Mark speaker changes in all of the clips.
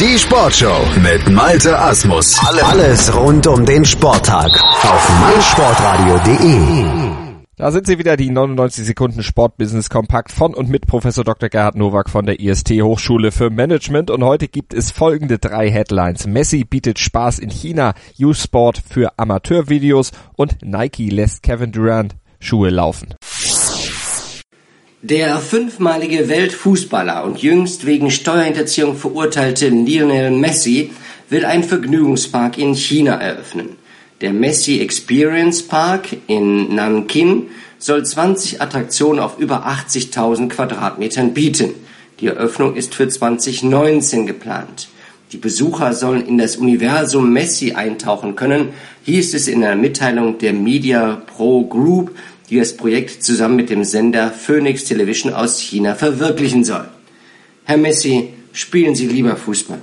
Speaker 1: Die Sportshow mit Malte Asmus. Alles rund um den Sporttag auf meinsportradio.de.
Speaker 2: Da sind sie wieder, die 99 Sekunden Sportbusiness Kompakt von und mit Professor Dr. Gerhard Nowak von der IST Hochschule für Management. Und heute gibt es folgende drei Headlines. Messi bietet Spaß in China, U-Sport für Amateurvideos und Nike lässt Kevin Durant Schuhe laufen.
Speaker 3: Der fünfmalige Weltfußballer und jüngst wegen Steuerhinterziehung verurteilte Lionel Messi will einen Vergnügungspark in China eröffnen. Der Messi Experience Park in Nankin soll 20 Attraktionen auf über 80.000 Quadratmetern bieten. Die Eröffnung ist für 2019 geplant. Die Besucher sollen in das Universum Messi eintauchen können, hieß es in einer Mitteilung der Media Pro Group, die das Projekt zusammen mit dem Sender Phoenix Television aus China verwirklichen soll. Herr Messi, spielen Sie lieber Fußball.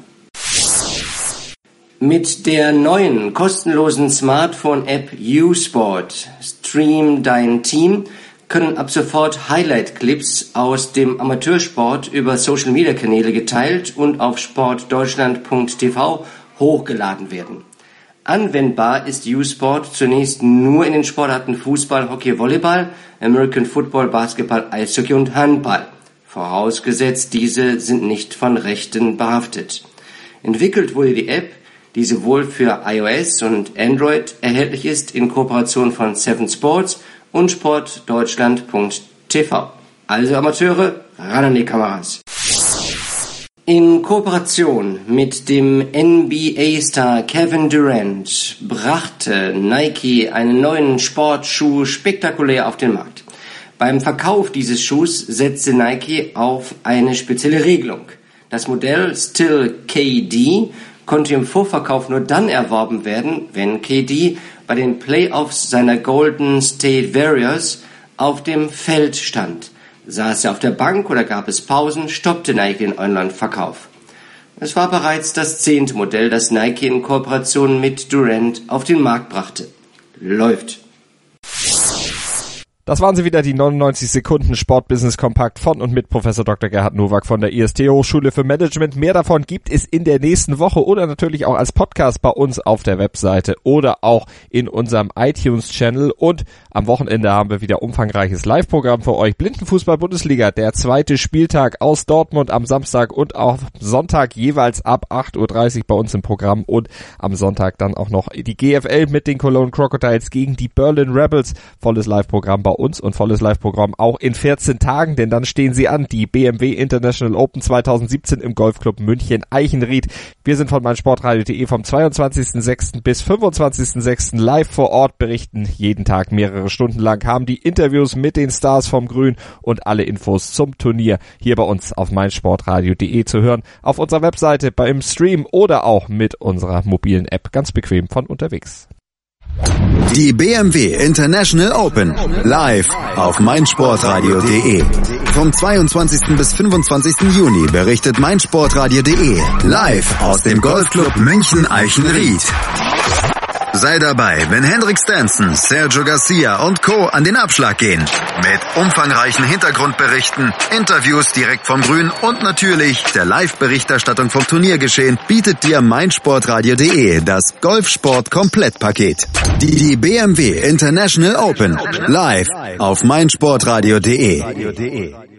Speaker 3: Mit der neuen kostenlosen Smartphone-App U-Sport Stream Dein Team können ab sofort Highlight-Clips aus dem Amateursport über Social-Media-Kanäle geteilt und auf sportdeutschland.tv hochgeladen werden. Anwendbar ist U-Sport zunächst nur in den Sportarten Fußball, Hockey, Volleyball, American Football, Basketball, Eishockey und Handball. Vorausgesetzt, diese sind nicht von Rechten behaftet. Entwickelt wurde die App, die sowohl für iOS und Android erhältlich ist, in Kooperation von Seven Sports und sportdeutschland.tv. Also Amateure, ran an die Kameras. In Kooperation mit dem NBA-Star Kevin Durant brachte Nike einen neuen Sportschuh spektakulär auf den Markt. Beim Verkauf dieses Schuhs setzte Nike auf eine spezielle Regelung. Das Modell Still KD konnte im Vorverkauf nur dann erworben werden, wenn KD bei den Playoffs seiner Golden State Warriors auf dem Feld stand. Saß er auf der Bank oder gab es Pausen, stoppte Nike den Online-Verkauf. Es war bereits das zehnte Modell, das Nike in Kooperation mit Durant auf den Markt brachte. Läuft.
Speaker 2: Das waren sie wieder, die 99 Sekunden Sportbusiness Kompakt von und mit Professor Dr. Gerhard Nowak von der IST Hochschule für Management. Mehr davon gibt es in der nächsten Woche oder natürlich auch als Podcast bei uns auf der Webseite oder auch in unserem iTunes Channel. Und am Wochenende haben wir wieder umfangreiches Live-Programm für euch. Blindenfußball Bundesliga, der zweite Spieltag aus Dortmund am Samstag und auch Sonntag jeweils ab 8.30 Uhr bei uns im Programm und am Sonntag dann auch noch die GFL mit den Cologne Crocodiles gegen die Berlin Rebels. Volles Live-Programm bei uns und volles Live-Programm auch in 14 Tagen, denn dann stehen sie an, die BMW International Open 2017 im Golfclub München Eichenried. Wir sind von meinsportradio.de vom 22.06. bis 25.06. live vor Ort, berichten jeden Tag mehrere Stunden lang, haben die Interviews mit den Stars vom Grün und alle Infos zum Turnier hier bei uns auf meinsportradio.de zu hören, auf unserer Webseite, beim Stream oder auch mit unserer mobilen App ganz bequem von unterwegs.
Speaker 1: Die BMW International Open live auf meinsportradio.de. Vom 22. bis 25. Juni berichtet meinsportradio.de live aus dem Golfclub München Eichenried. Sei dabei, wenn Hendrik Stanson, Sergio Garcia und Co. an den Abschlag gehen. Mit umfangreichen Hintergrundberichten, Interviews direkt vom Grün und natürlich der Live-Berichterstattung vom Turniergeschehen bietet dir meinsportradio.de das Golfsport-Komplettpaket. Die BMW International Open live auf meinsportradio.de.